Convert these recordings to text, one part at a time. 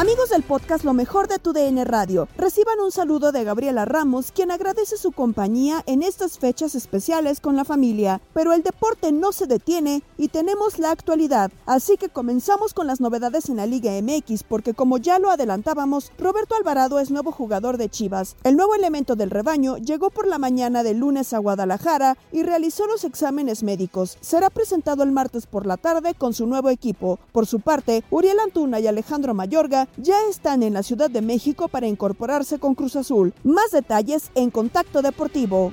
Amigos del podcast Lo mejor de tu DN Radio, reciban un saludo de Gabriela Ramos, quien agradece su compañía en estas fechas especiales con la familia. Pero el deporte no se detiene y tenemos la actualidad, así que comenzamos con las novedades en la Liga MX, porque como ya lo adelantábamos, Roberto Alvarado es nuevo jugador de Chivas. El nuevo elemento del rebaño llegó por la mañana del lunes a Guadalajara y realizó los exámenes médicos. Será presentado el martes por la tarde con su nuevo equipo. Por su parte, Uriel Antuna y Alejandro Mayorga ya están en la Ciudad de México para incorporarse con Cruz Azul. Más detalles en Contacto Deportivo.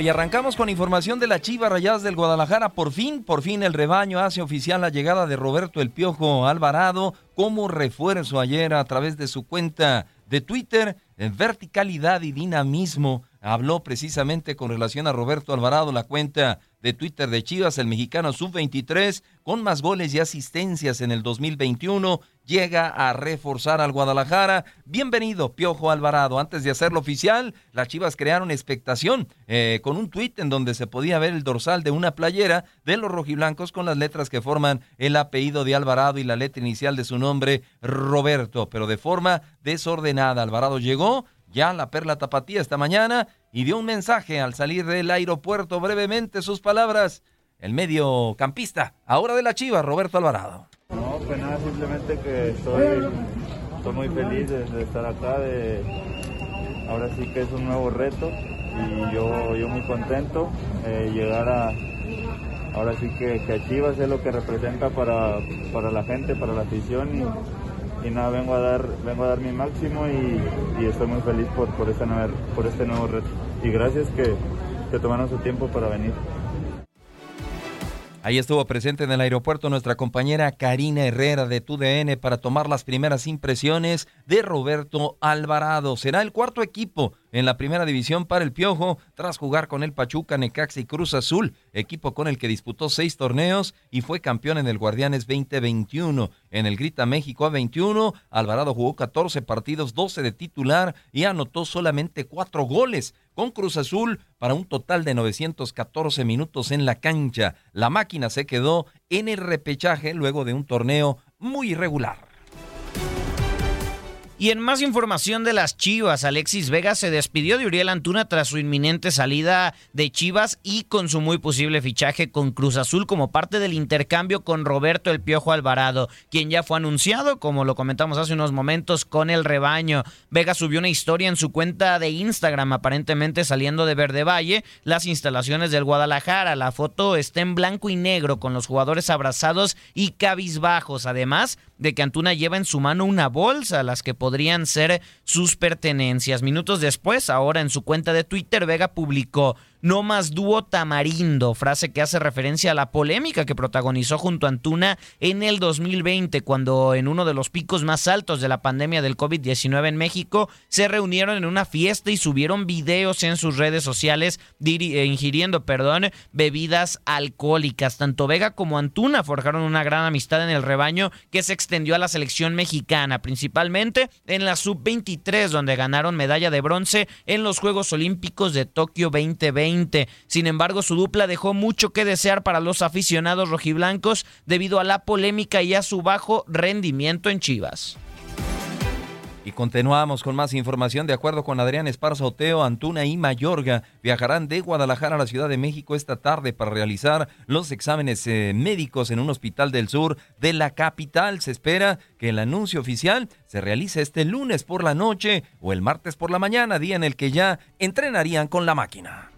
Y arrancamos con información de la Chiva Rayadas del Guadalajara. Por fin, por fin el rebaño hace oficial la llegada de Roberto El Piojo Alvarado como refuerzo ayer a través de su cuenta de Twitter en verticalidad y dinamismo. Habló precisamente con relación a Roberto Alvarado, la cuenta de Twitter de Chivas, el mexicano sub-23, con más goles y asistencias en el 2021, llega a reforzar al Guadalajara. Bienvenido, Piojo Alvarado. Antes de hacerlo oficial, las Chivas crearon expectación eh, con un tuit en donde se podía ver el dorsal de una playera de los rojiblancos con las letras que forman el apellido de Alvarado y la letra inicial de su nombre, Roberto, pero de forma desordenada. Alvarado llegó ya la Perla Tapatía esta mañana y dio un mensaje al salir del aeropuerto brevemente sus palabras. El mediocampista, ahora de la Chiva, Roberto Alvarado. No, pues nada, simplemente que estoy, estoy muy feliz de, estar acá, de, ahora sí que es un nuevo reto y yo, yo muy contento eh, llegar a, ahora sí que, que Chivas es lo que representa para, para la gente, para la afición y, nada, vengo a dar, vengo a dar mi máximo y, estoy muy feliz por, por, este por este nuevo reto. Y gracias que, que tomaron su tiempo para venir. Ahí estuvo presente en el aeropuerto nuestra compañera Karina Herrera de TUDN para tomar las primeras impresiones de Roberto Alvarado. Será el cuarto equipo en la primera división para el Piojo tras jugar con el Pachuca, Necaxa y Cruz Azul, equipo con el que disputó seis torneos y fue campeón en el Guardianes 2021. En el Grita México A21, Alvarado jugó 14 partidos, 12 de titular y anotó solamente cuatro goles con Cruz Azul para un total de 914 minutos en la cancha. La máquina se quedó en el repechaje luego de un torneo muy irregular. Y en más información de las Chivas, Alexis Vega se despidió de Uriel Antuna tras su inminente salida de Chivas y con su muy posible fichaje con Cruz Azul como parte del intercambio con Roberto El Piojo Alvarado, quien ya fue anunciado, como lo comentamos hace unos momentos, con el rebaño. Vega subió una historia en su cuenta de Instagram, aparentemente saliendo de Verde Valle, las instalaciones del Guadalajara. La foto está en blanco y negro con los jugadores abrazados y cabizbajos. Además, de que Antuna lleva en su mano una bolsa, las que podrían ser sus pertenencias. Minutos después, ahora en su cuenta de Twitter, Vega publicó no más dúo tamarindo, frase que hace referencia a la polémica que protagonizó junto a Antuna en el 2020, cuando en uno de los picos más altos de la pandemia del COVID-19 en México, se reunieron en una fiesta y subieron videos en sus redes sociales eh, ingiriendo, perdón, bebidas alcohólicas. Tanto Vega como Antuna forjaron una gran amistad en el rebaño que se extendió a la selección mexicana, principalmente en la sub-23, donde ganaron medalla de bronce en los Juegos Olímpicos de Tokio 2020. Sin embargo, su dupla dejó mucho que desear para los aficionados rojiblancos debido a la polémica y a su bajo rendimiento en Chivas. Y continuamos con más información. De acuerdo con Adrián Esparza Oteo, Antuna y Mayorga viajarán de Guadalajara a la Ciudad de México esta tarde para realizar los exámenes eh, médicos en un hospital del sur de la capital. Se espera que el anuncio oficial se realice este lunes por la noche o el martes por la mañana, día en el que ya entrenarían con la máquina.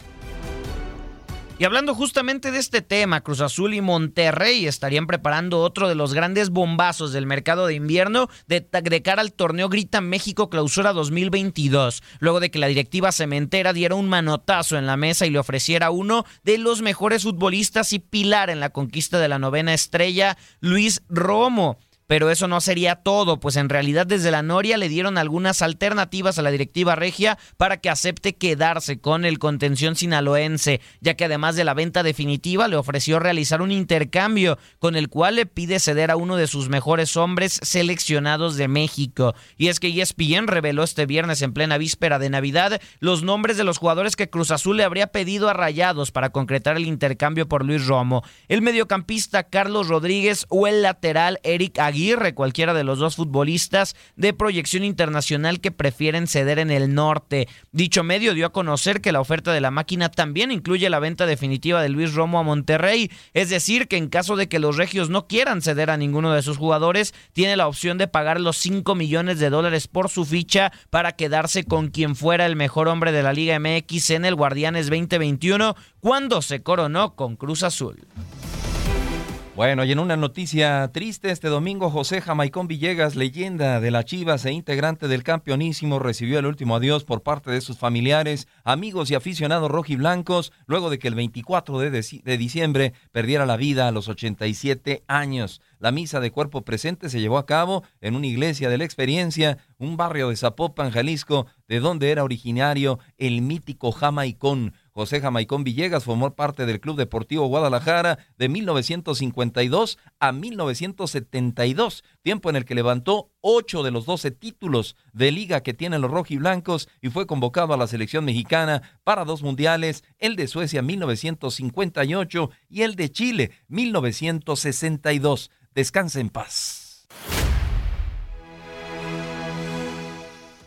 Y hablando justamente de este tema, Cruz Azul y Monterrey estarían preparando otro de los grandes bombazos del mercado de invierno de, cara al torneo Grita México Clausura 2022, luego de que la directiva cementera diera un manotazo en la mesa y le ofreciera uno de los mejores futbolistas y pilar en la conquista de la novena estrella, Luis Romo. Pero eso no sería todo, pues en realidad desde la Noria le dieron algunas alternativas a la directiva regia para que acepte quedarse con el contención sinaloense, ya que además de la venta definitiva le ofreció realizar un intercambio con el cual le pide ceder a uno de sus mejores hombres seleccionados de México. Y es que ESPN reveló este viernes en plena víspera de Navidad los nombres de los jugadores que Cruz Azul le habría pedido a Rayados para concretar el intercambio por Luis Romo, el mediocampista Carlos Rodríguez o el lateral Eric Aguirre Aguirre, cualquiera de los dos futbolistas de proyección internacional que prefieren ceder en el norte. Dicho medio dio a conocer que la oferta de la máquina también incluye la venta definitiva de Luis Romo a Monterrey, es decir, que en caso de que los regios no quieran ceder a ninguno de sus jugadores, tiene la opción de pagar los 5 millones de dólares por su ficha para quedarse con quien fuera el mejor hombre de la Liga MX en el Guardianes 2021 cuando se coronó con Cruz Azul. Bueno, y en una noticia triste, este domingo José Jamaicón Villegas, leyenda de la Chivas e integrante del campeonísimo, recibió el último adiós por parte de sus familiares, amigos y aficionados rojiblancos, luego de que el 24 de, de diciembre perdiera la vida a los 87 años. La misa de cuerpo presente se llevó a cabo en una iglesia de la experiencia, un barrio de Zapopan, Jalisco, de donde era originario el mítico Jamaicón. José Jamaicón Villegas formó parte del Club Deportivo Guadalajara de 1952 a 1972, tiempo en el que levantó ocho de los doce títulos de liga que tienen los rojiblancos y fue convocado a la selección mexicana para dos mundiales, el de Suecia 1958 y el de Chile 1962. Descanse en paz.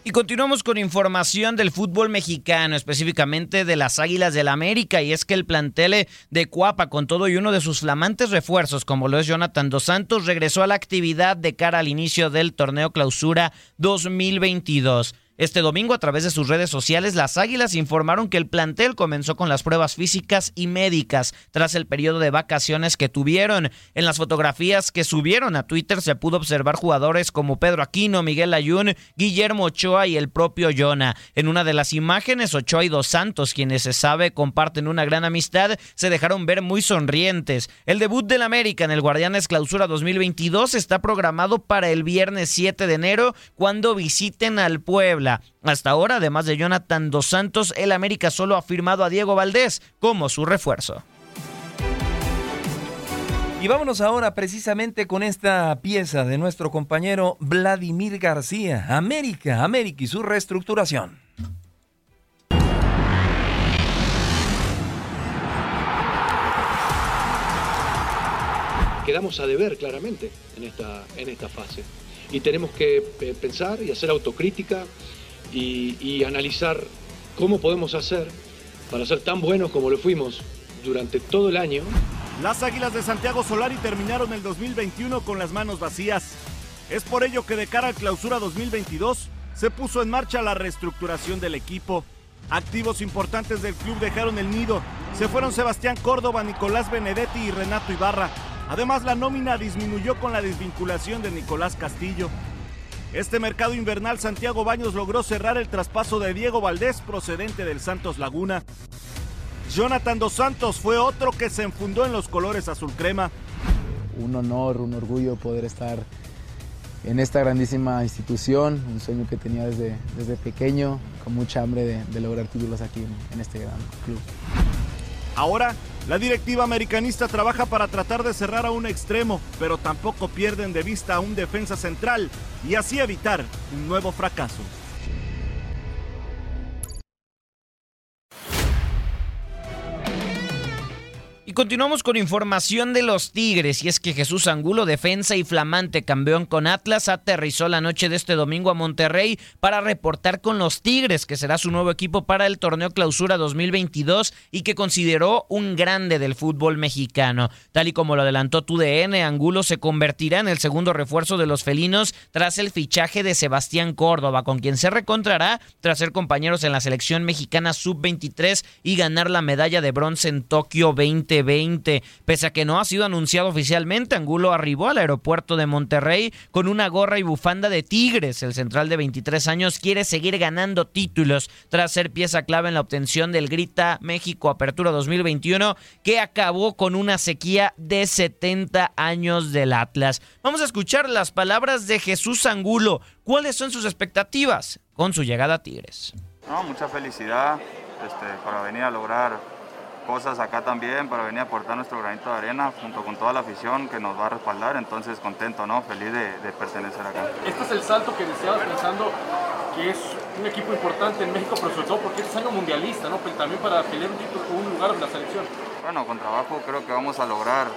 Y continuamos con información del fútbol mexicano, específicamente de las Águilas del América, y es que el plantel de Cuapa, con todo y uno de sus flamantes refuerzos, como lo es Jonathan Dos Santos, regresó a la actividad de cara al inicio del torneo Clausura 2022. Este domingo, a través de sus redes sociales, las Águilas informaron que el plantel comenzó con las pruebas físicas y médicas tras el periodo de vacaciones que tuvieron. En las fotografías que subieron a Twitter se pudo observar jugadores como Pedro Aquino, Miguel Ayun, Guillermo Ochoa y el propio Jonah. En una de las imágenes, Ochoa y Dos Santos, quienes se sabe comparten una gran amistad, se dejaron ver muy sonrientes. El debut del América en el Guardianes Clausura 2022 está programado para el viernes 7 de enero, cuando visiten al Puebla. Hasta ahora, además de Jonathan Dos Santos, el América solo ha firmado a Diego Valdés como su refuerzo. Y vámonos ahora precisamente con esta pieza de nuestro compañero Vladimir García, América, América y su reestructuración. Quedamos a deber claramente en esta, en esta fase. y tenemos que eh, pensar y hacer autocrítica y, analizar cómo podemos hacer para ser tan buenos como lo fuimos durante todo el año. Las Águilas de Santiago Solari terminaron el 2021 con las manos vacías. Es por ello que de cara al clausura 2022 se puso en marcha la reestructuración del equipo. Activos importantes del club dejaron el nido. Se fueron Sebastián Córdoba, Nicolás Benedetti y Renato Ibarra. Además, la nómina disminuyó con la desvinculación de Nicolás Castillo. Este mercado invernal, Santiago Baños logró cerrar el traspaso de Diego Valdés procedente del Santos Laguna. Jonathan Dos Santos fue otro que se enfundó en los colores azul crema. Un honor, un orgullo poder estar en esta grandísima institución, un sueño que tenía desde, desde pequeño, con mucha hambre de, lograr títulos aquí en este gran club. Ahora, la directiva americanista trabaja para tratar de cerrar a un extremo, pero tampoco pierden de vista a un defensa central y así evitar un nuevo fracaso. Continuamos con información de los Tigres, y es que Jesús Angulo, defensa y flamante campeón con Atlas, aterrizó la noche de este domingo a Monterrey para reportar con los Tigres, que será su nuevo equipo para el torneo Clausura 2022 y que consideró un grande del fútbol mexicano. Tal y como lo adelantó TUDN, Angulo se convertirá en el segundo refuerzo de los felinos tras el fichaje de Sebastián Córdoba, con quien se recontrará tras ser compañeros en la selección mexicana sub-23 y ganar la medalla de bronce en Tokio 20 2020. Pese a que no ha sido anunciado oficialmente, Angulo arribó al aeropuerto de Monterrey con una gorra y bufanda de Tigres. El central de 23 años quiere seguir ganando títulos tras ser pieza clave en la obtención del Grita México Apertura 2021 que acabó con una sequía de 70 años del Atlas. Vamos a escuchar las palabras de Jesús Angulo. ¿Cuáles son sus expectativas con su llegada a Tigres? No, mucha felicidad este, para venir a lograr cosas acá también para venir a aportar nuestro granito de arena junto con toda la afición que nos va a respaldar. Entonces contento, ¿no? Feliz de, de pertenecer acá. Este es el salto que deseabas pensando que es un equipo importante en México, pero sobre todo porque es año mundialista, ¿no? Pero también para pelear un, título, un lugar en la selección. Bueno, con trabajo creo que vamos a lograr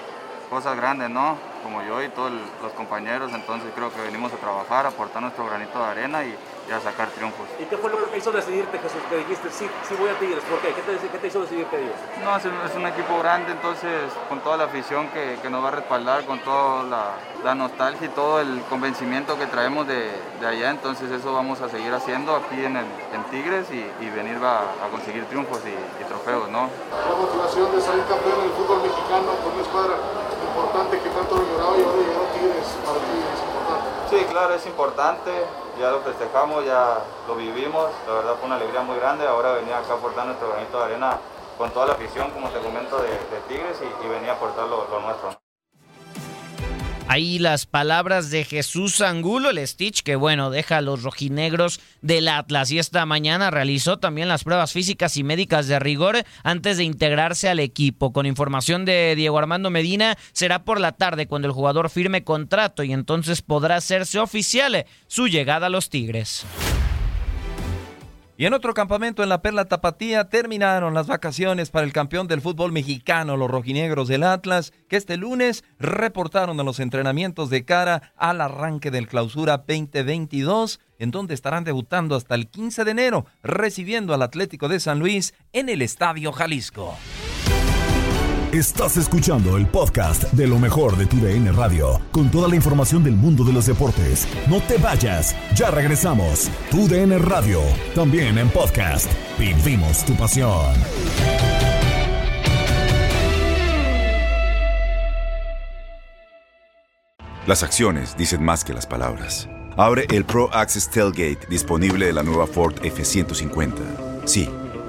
cosas grandes, ¿no? Como yo y todos los compañeros, entonces creo que venimos a trabajar, a aportar nuestro granito de arena y, y a sacar triunfos. ¿Y qué fue lo que te hizo decidirte, Jesús? Que dijiste, sí, sí voy a Tigres. ¿Por qué? ¿Qué te, qué te hizo decidirte, Dios? No, es un, es un, equipo grande, entonces con toda la afición que, que nos va a respaldar, con toda la, la, nostalgia y todo el convencimiento que traemos de, de, allá, entonces eso vamos a seguir haciendo aquí en, el, en Tigres y, y venir a, a, conseguir triunfos y, y, trofeos, ¿no? La motivación de salir campeón en el fútbol mexicano con una escuadra importante que tanto lo lloraba y ahora llegó a Tigres para. Sí, claro, es importante. Ya lo festejamos, ya lo vivimos, la verdad fue una alegría muy grande, ahora venía acá a aportar nuestro granito de arena con toda la afición, como te comento, de, Tigres y, y, venía a aportar lo, lo nuestro. Ahí las palabras de Jesús Angulo, el Stitch, que bueno, deja a los rojinegros del Atlas. Y esta mañana realizó también las pruebas físicas y médicas de rigor antes de integrarse al equipo. Con información de Diego Armando Medina, será por la tarde cuando el jugador firme contrato y entonces podrá hacerse oficial su llegada a los Tigres. Y en otro campamento en la Perla Tapatía terminaron las vacaciones para el campeón del fútbol mexicano, los rojinegros del Atlas, que este lunes reportaron a los entrenamientos de cara al arranque del clausura 2022, en donde estarán debutando hasta el 15 de enero, recibiendo al Atlético de San Luis en el Estadio Jalisco. Estás escuchando el podcast de lo mejor de tu DN Radio, con toda la información del mundo de los deportes. No te vayas, ya regresamos. Tu DN Radio, también en podcast. Vivimos tu pasión. Las acciones dicen más que las palabras. Abre el Pro Access Tailgate disponible de la nueva Ford F-150. Sí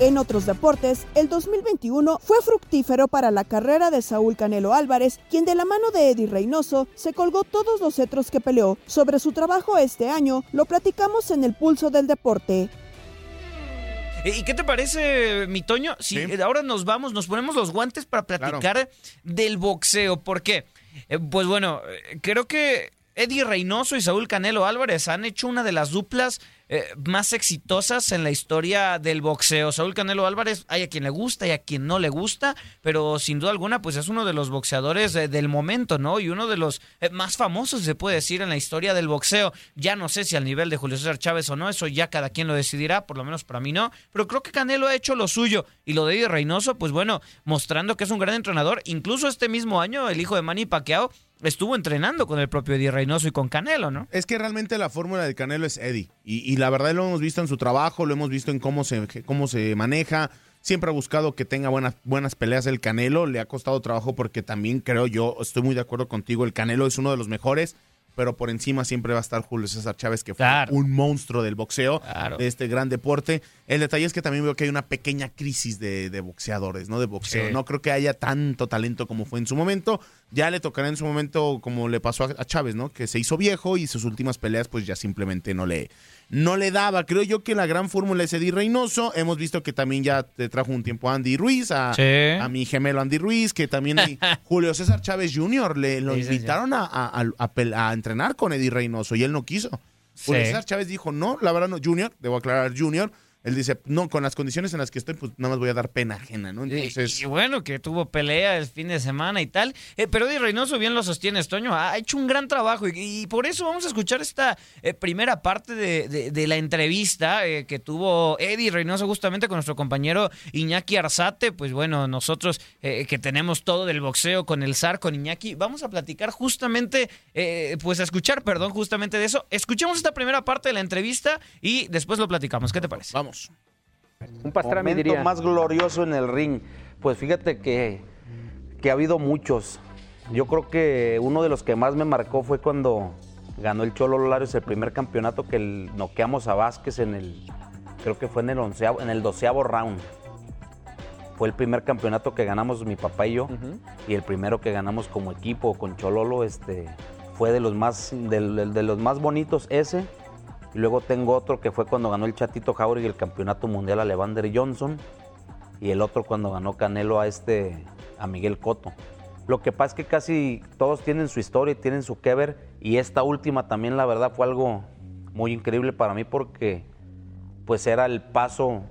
En otros deportes, el 2021 fue fructífero para la carrera de Saúl Canelo Álvarez, quien de la mano de Eddie Reynoso se colgó todos los cetros que peleó. Sobre su trabajo este año, lo platicamos en el pulso del deporte. ¿Y qué te parece, mi Toño? Si ahora nos vamos, nos ponemos los guantes para platicar del boxeo. ¿Por qué? Eh, pues bueno, eh, creo que Eddie Reynoso y Saúl Canelo Álvarez han hecho una de las duplas eh, más exitosas en la historia del boxeo. Saúl Canelo Álvarez, hay a quien le gusta y a quien no le gusta, pero sin duda alguna, pues es uno de los boxeadores eh, del momento, ¿no? Y uno de los eh, más famosos, se puede decir, en la historia del boxeo. Ya no sé si al nivel de Julio César Chávez o no, eso ya cada quien lo decidirá, por lo menos para mí no, pero creo que Canelo ha hecho lo suyo. Y lo de Eddie Reynoso, pues bueno, mostrando que es un gran entrenador. Incluso este mismo año, el hijo de Manny Pacquiao estuvo entrenando con el propio Eddie Reynoso y con Canelo, ¿no? Es que realmente la fórmula de Canelo es Eddie. Y, la verdad lo hemos visto en su trabajo, lo hemos visto en cómo se, cómo se maneja. Siempre ha buscado que tenga buenas, buenas peleas el Canelo. Le ha costado trabajo porque también creo yo, estoy muy de acuerdo contigo, el Canelo es uno de los mejores pero por encima siempre va a estar Julio César Chávez, que fue un monstruo del boxeo, de este gran deporte. El detalle es que también veo que hay una pequeña crisis de, boxeadores, ¿no? De boxeo. No creo que haya tanto talento como fue en su momento. Ya le tocará en su momento, como le pasó a, a Chávez, ¿no? Que se hizo viejo y sus últimas peleas, pues ya simplemente no le, no le daba. Creo yo que la gran fórmula es Eddie Reynoso. Hemos visto que también ya te trajo un tiempo a Andy Ruiz, a, a mi gemelo Andy Ruiz, que también hay Julio César Chávez Jr. Le lo invitaron A, a, entrenar con Eddie Reynoso y él no quiso. Julio César Chávez dijo, no, la verdad no, Junior, debo aclarar, Junior, él dice, no, con las condiciones en las que estoy, pues nada más voy a dar pena ajena, ¿no? Entonces... Y, bueno, que tuvo pelea el fin de semana y tal. Eh, pero Eddie Reynoso bien lo sostiene, Toño, ha hecho un gran trabajo y, por eso vamos a escuchar esta eh, primera parte de, la entrevista eh, que tuvo Eddie Reynoso justamente con nuestro compañero Iñaki Arzate. Pues bueno, nosotros que tenemos todo del boxeo con el zar, con Iñaki, vamos a platicar justamente, pues a escuchar, perdón, justamente de eso. Escuchemos esta primera parte de la entrevista y después lo platicamos. ¿Qué te parece? Vamos. Un pastrami diría. más glorioso en el ring. Pues fíjate que, que ha habido muchos. Yo creo que uno de los que más me marcó fue cuando ganó el Cholo Larios el primer campeonato que noqueamos a Vázquez en el, creo que fue en el onceavo, en el doceavo round. Fue el primer campeonato que ganamos mi papá y yo y el primero que ganamos como equipo con Chololo, este, fue de los más, de los más bonitos ese y luego tengo otro que fue cuando ganó el Chatito Jauregui el campeonato mundial a Levander Johnson. Y el otro cuando ganó Canelo a este, a Miguel Cotto. Lo que pasa es que casi todos tienen su historia y tienen su que ver. Y esta última también, la verdad, fue algo muy increíble para mí porque pues era el paso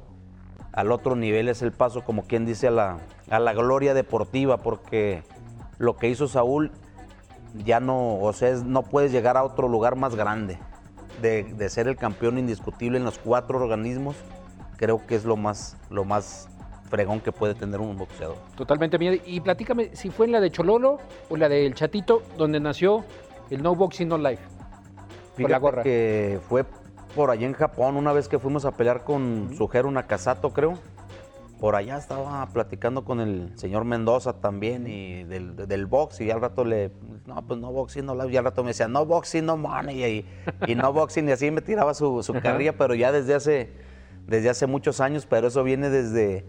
al otro nivel, es el paso, como quien dice, a la, a la gloria deportiva, porque lo que hizo Saúl ya no, o sea, no puedes llegar a otro lugar más grande de, ser el campeón indiscutible en los cuatro organismos, creo que es lo más, lo más fregón que puede tener un boxeador. Totalmente, y platícame si fue en la de Chololo o la del Chatito, donde nació el No Boxing No Life. Fíjate la gorra. que fue por allá en Japón, una vez que fuimos a pelear con uh -huh. Nakasato, creo por allá estaba platicando con el señor Mendoza también y del, box y al rato le, no, pues no boxing, no, y al rato me decía, no boxing, no money, y, y no boxing, y así me tiraba su, su carrilla, pero ya desde hace, desde hace muchos años, pero eso viene desde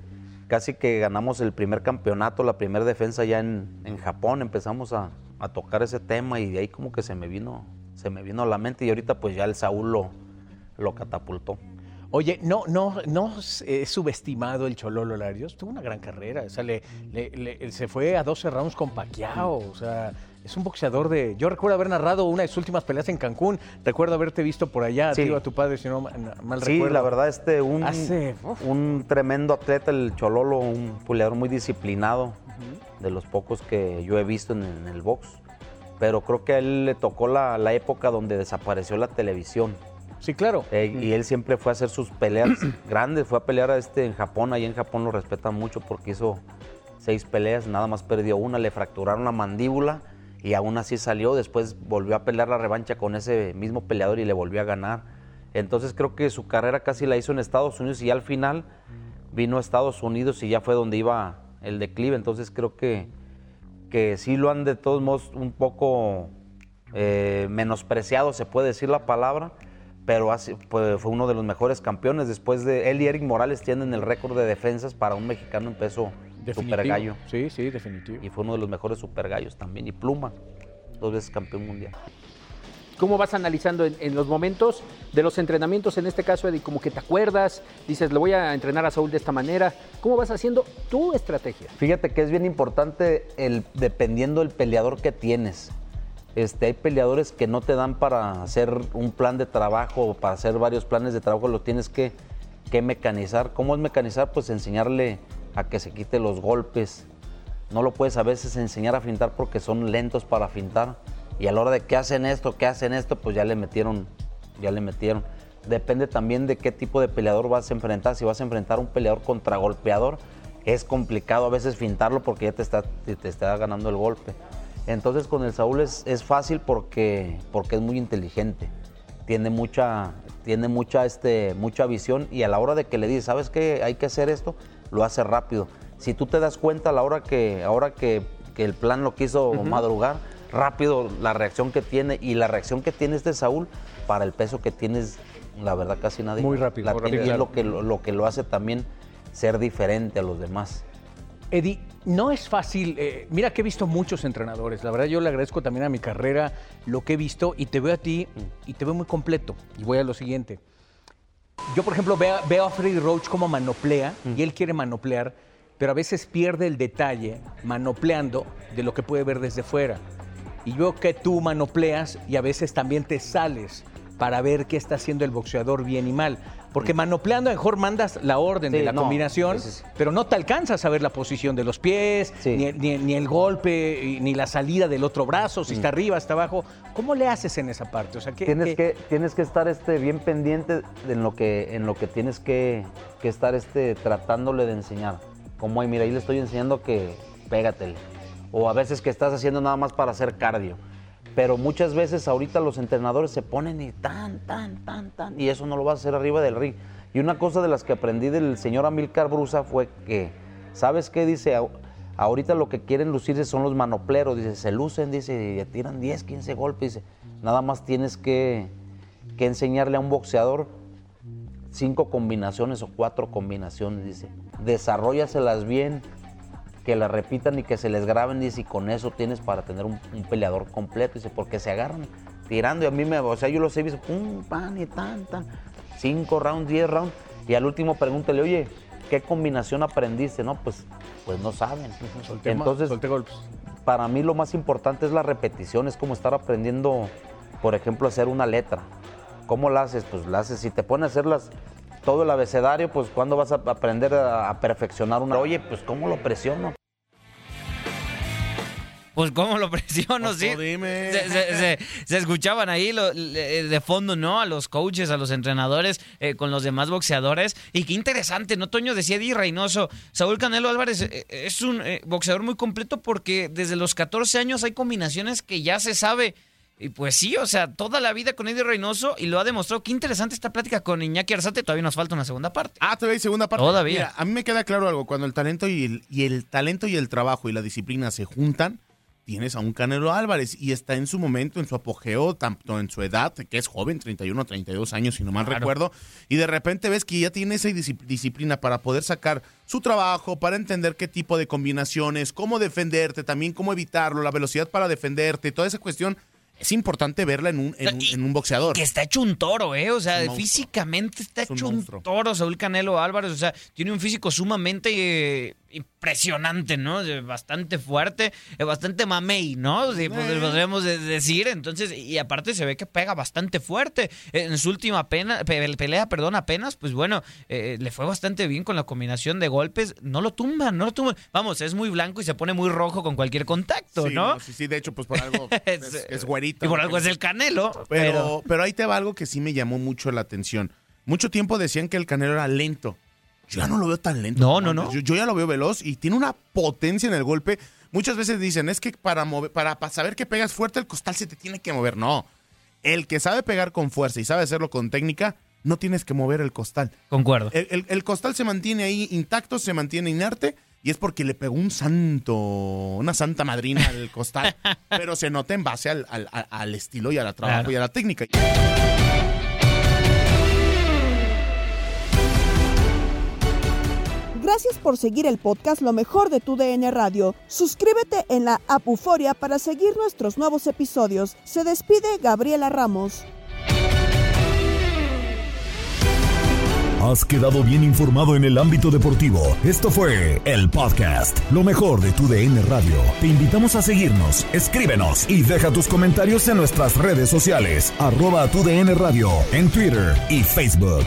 casi que ganamos el primer campeonato, la primera defensa ya en, en Japón, empezamos a, a, tocar ese tema y de ahí como que se me vino, se me vino a la mente y ahorita pues ya el Saúl lo, lo catapultó. Oye, no, no, no es subestimado el Chololo Larios. Tuvo una gran carrera. O sea, le, se fue a 12 rounds con Pacquiao. O sea, es un boxeador de. Yo recuerdo haber narrado una de sus últimas peleas en Cancún. Recuerdo haberte visto por allá, sí. a tu padre, si no mal recuerdo. Sí, la verdad, este, un, un tremendo atleta, el Chololo, un peleador muy disciplinado, de los pocos que yo he visto en, el box. Pero creo que a él le tocó la, la época donde desapareció la televisión Sí, claro. Eh, y él siempre fue a hacer sus peleas grandes, fue a pelear a este en Japón, ahí en Japón lo respetan mucho porque hizo seis peleas, nada más perdió una, le fracturaron la mandíbula y aún así salió, después volvió a pelear la revancha con ese mismo peleador y le volvió a ganar. Entonces creo que su carrera casi la hizo en Estados Unidos y al final vino a Estados Unidos y ya fue donde iba el declive, entonces creo que, que sí lo han de todos modos un poco eh, menospreciado, se puede decir la palabra, pero hace- fue, fue uno de los mejores campeones. Después de él y Eric Morales tienen el récord de defensas para un mexicano en peso Definitivo. super gallo. Sí, sí, definitivo. Y fue uno de los mejores super gallos también. Y Pluma, dos veces campeón mundial. ¿Cómo vas analizando en, en los momentos de los entrenamientos, en este caso, Eddie? Como que te acuerdas, dices, le voy a entrenar a Saúl de esta manera. ¿Cómo vas haciendo tu estrategia? Fíjate que es bien importante el dependiendo del peleador que tienes. Este, hay peleadores que no te dan para hacer un plan de trabajo o para hacer varios planes de trabajo, lo tienes que, que mecanizar. ¿Cómo es mecanizar? Pues enseñarle a que se quite los golpes. No lo puedes a veces enseñar a fintar porque son lentos para fintar. Y a la hora de que hacen esto, que hacen esto, pues ya le metieron, ya le metieron. Depende también de qué tipo de peleador vas a enfrentar. Si vas a enfrentar un peleador contragolpeador, es complicado a veces fintarlo porque ya te está, te te está ganando el golpe. Entonces con el Saúl es, es fácil porque, porque es muy inteligente. Tiene mucha, tiene mucha, este, mucha visión y a la hora de que le dices, ¿sabes qué? Hay que hacer esto, lo hace rápido. Si tú te das cuenta a la hora que, ahora que, que el plan lo quiso madrugar, rápido la reacción que tiene y la reacción que tiene este Saúl para el peso que tienes, la verdad casi nadie. Muy rápido, la muy rápido. y es lo que, lo, lo que lo hace también ser diferente a los demás. Eddie, no es fácil. eh, mira que he visto muchos entrenadores. La verdad, yo le agradezco también a mi carrera lo que he visto y te veo a ti y te veo muy completo. Y voy a lo siguiente. Yo, por ejemplo, veo, veo a Freddy Roach como manoplea y él quiere manoplear, pero a veces pierde el detalle manopleando de lo que puede ver desde fuera. Y yo que tú manopleas y a veces también te sales para ver qué está haciendo el boxeador bien y mal. Porque manopleando a mejor mandas la orden de la no, combinación, sí, sí, sí. pero no te alcanzas a ver la posición de los pies, ni, ni- ni el golpe, ni la salida del otro brazo, si está arriba, está abajo. ¿Cómo le haces en esa parte? O sea, ¿qué- tienes qué- que tienes que estar este bien pendiente de en lo que en lo que tienes que, que estar este tratándole de enseñar como ahí mira ahí le estoy enseñando que pégatele o a veces que estás haciendo nada más para hacer cardio pero muchas veces ahorita los entrenadores se ponen y tan tan tan tan y eso no lo vas a hacer arriba del ring. Y una cosa de las que aprendí del señor Amilcar Brusa fue que sabes qué dice "Au- Ahorita lo que quieren lucirse son los manopleros, dice, se lucen, dice, tiran 10, 15 golpes, dice, nada más tienes que, que enseñarle a un boxeador cinco combinaciones o cuatro combinaciones, dice, desarrollaselas bien, que las repitan y que se les graben, y con eso tienes para tener un, un peleador completo, dice, porque se agarran tirando y a mí me, o sea, yo los he visto, pum, pan y tan, tan, cinco rounds, diez rounds, y al último pregúntale, oye, ¿qué combinación aprendiste? No, pues, pues no saben. Solté Entonces, solté golpes. para mí lo más importante es la repetición, es como estar aprendiendo, por ejemplo, hacer una letra. ¿Cómo la haces? Pues la haces, si te pones a hacerlas todo el abecedario, pues ¿cuándo vas a aprender a, a perfeccionar una? Oye, pues ¿cómo lo presiono? Pues cómo lo presiono, sí. dime. Se, se- se- se escuchaban ahí lo- le- de fondo, ¿no? A los coaches, a los entrenadores, eh, con los demás boxeadores. Y qué interesante, ¿no? Toño decía Eddie Reynoso. Saúl Canelo Álvarez eh, es un eh, boxeador muy completo porque desde los 14 años hay combinaciones que ya se sabe. Y pues sí, o sea, toda la vida con Eddie Reynoso y lo ha demostrado. Qué interesante esta plática con Iñaki Arzate. Todavía nos falta una segunda parte. Ah, todavía hay segunda parte. Todavía. Mira, a mí me queda claro algo. Cuando el talento y el, y el talento y el trabajo y la disciplina se juntan, tienes a un Canelo Álvarez y está en su momento, en su apogeo, tanto en su edad, que es joven, 31, 32 años, si no mal Claro. recuerdo, y de repente ves que ya tiene esa disci- disciplina para poder sacar su trabajo, para entender qué tipo de combinaciones, cómo defenderte, también cómo evitarlo, la velocidad para defenderte, toda esa cuestión. Es importante verla en un, en un, en un boxeador. Que está hecho un toro, ¿eh? O sea, un físicamente está Es un hecho un, monstruo. toro, Saúl Canelo Álvarez. O sea, tiene un físico sumamente eh, impresionante, ¿no? Eh, Bastante fuerte, eh, bastante mamey, ¿no? Sí, pues, podríamos de- decir. Entonces, y aparte se ve que pega bastante fuerte. Eh, En su última pena, pe- pelea, perdón, apenas, pues bueno, eh, le fue bastante bien con la combinación de golpes. No lo tumban, no lo tumban. Vamos, es muy blanco y se pone muy rojo con cualquier contacto, Sí, ¿no? sí, sí, de hecho, pues por algo es, es güerito. Y por algo es el Canelo. Pero, pero- pero ahí te va algo que sí me llamó mucho la atención. Mucho tiempo decían que el Canelo era lento. Yo ya no lo veo tan lento. No, no, no. Yo, yo ya lo veo veloz y tiene una potencia en el golpe. Muchas veces dicen, es que para, mover, para, para saber que pegas fuerte, el costal se te tiene que mover. No. El que sabe pegar con fuerza y sabe hacerlo con técnica, no tienes que mover el costal. Concuerdo. El, el- el costal se mantiene ahí intacto, se mantiene inerte. Y es porque le pegó un santo, una santa madrina al costal, pero se nota en base al, al- al- al estilo y a la trabajo Claro. y a la técnica. Gracias por seguir el podcast Lo mejor de tu DN Radio. Suscríbete en la app Euforia para seguir nuestros nuevos episodios. Se despide Gabriela Ramos. Has quedado bien informado en el ámbito deportivo. Esto fue el podcast, lo mejor de tu DN Radio. Te invitamos a seguirnos, escríbenos y deja tus comentarios en nuestras redes sociales, arroba tu DN Radio, en Twitter y Facebook.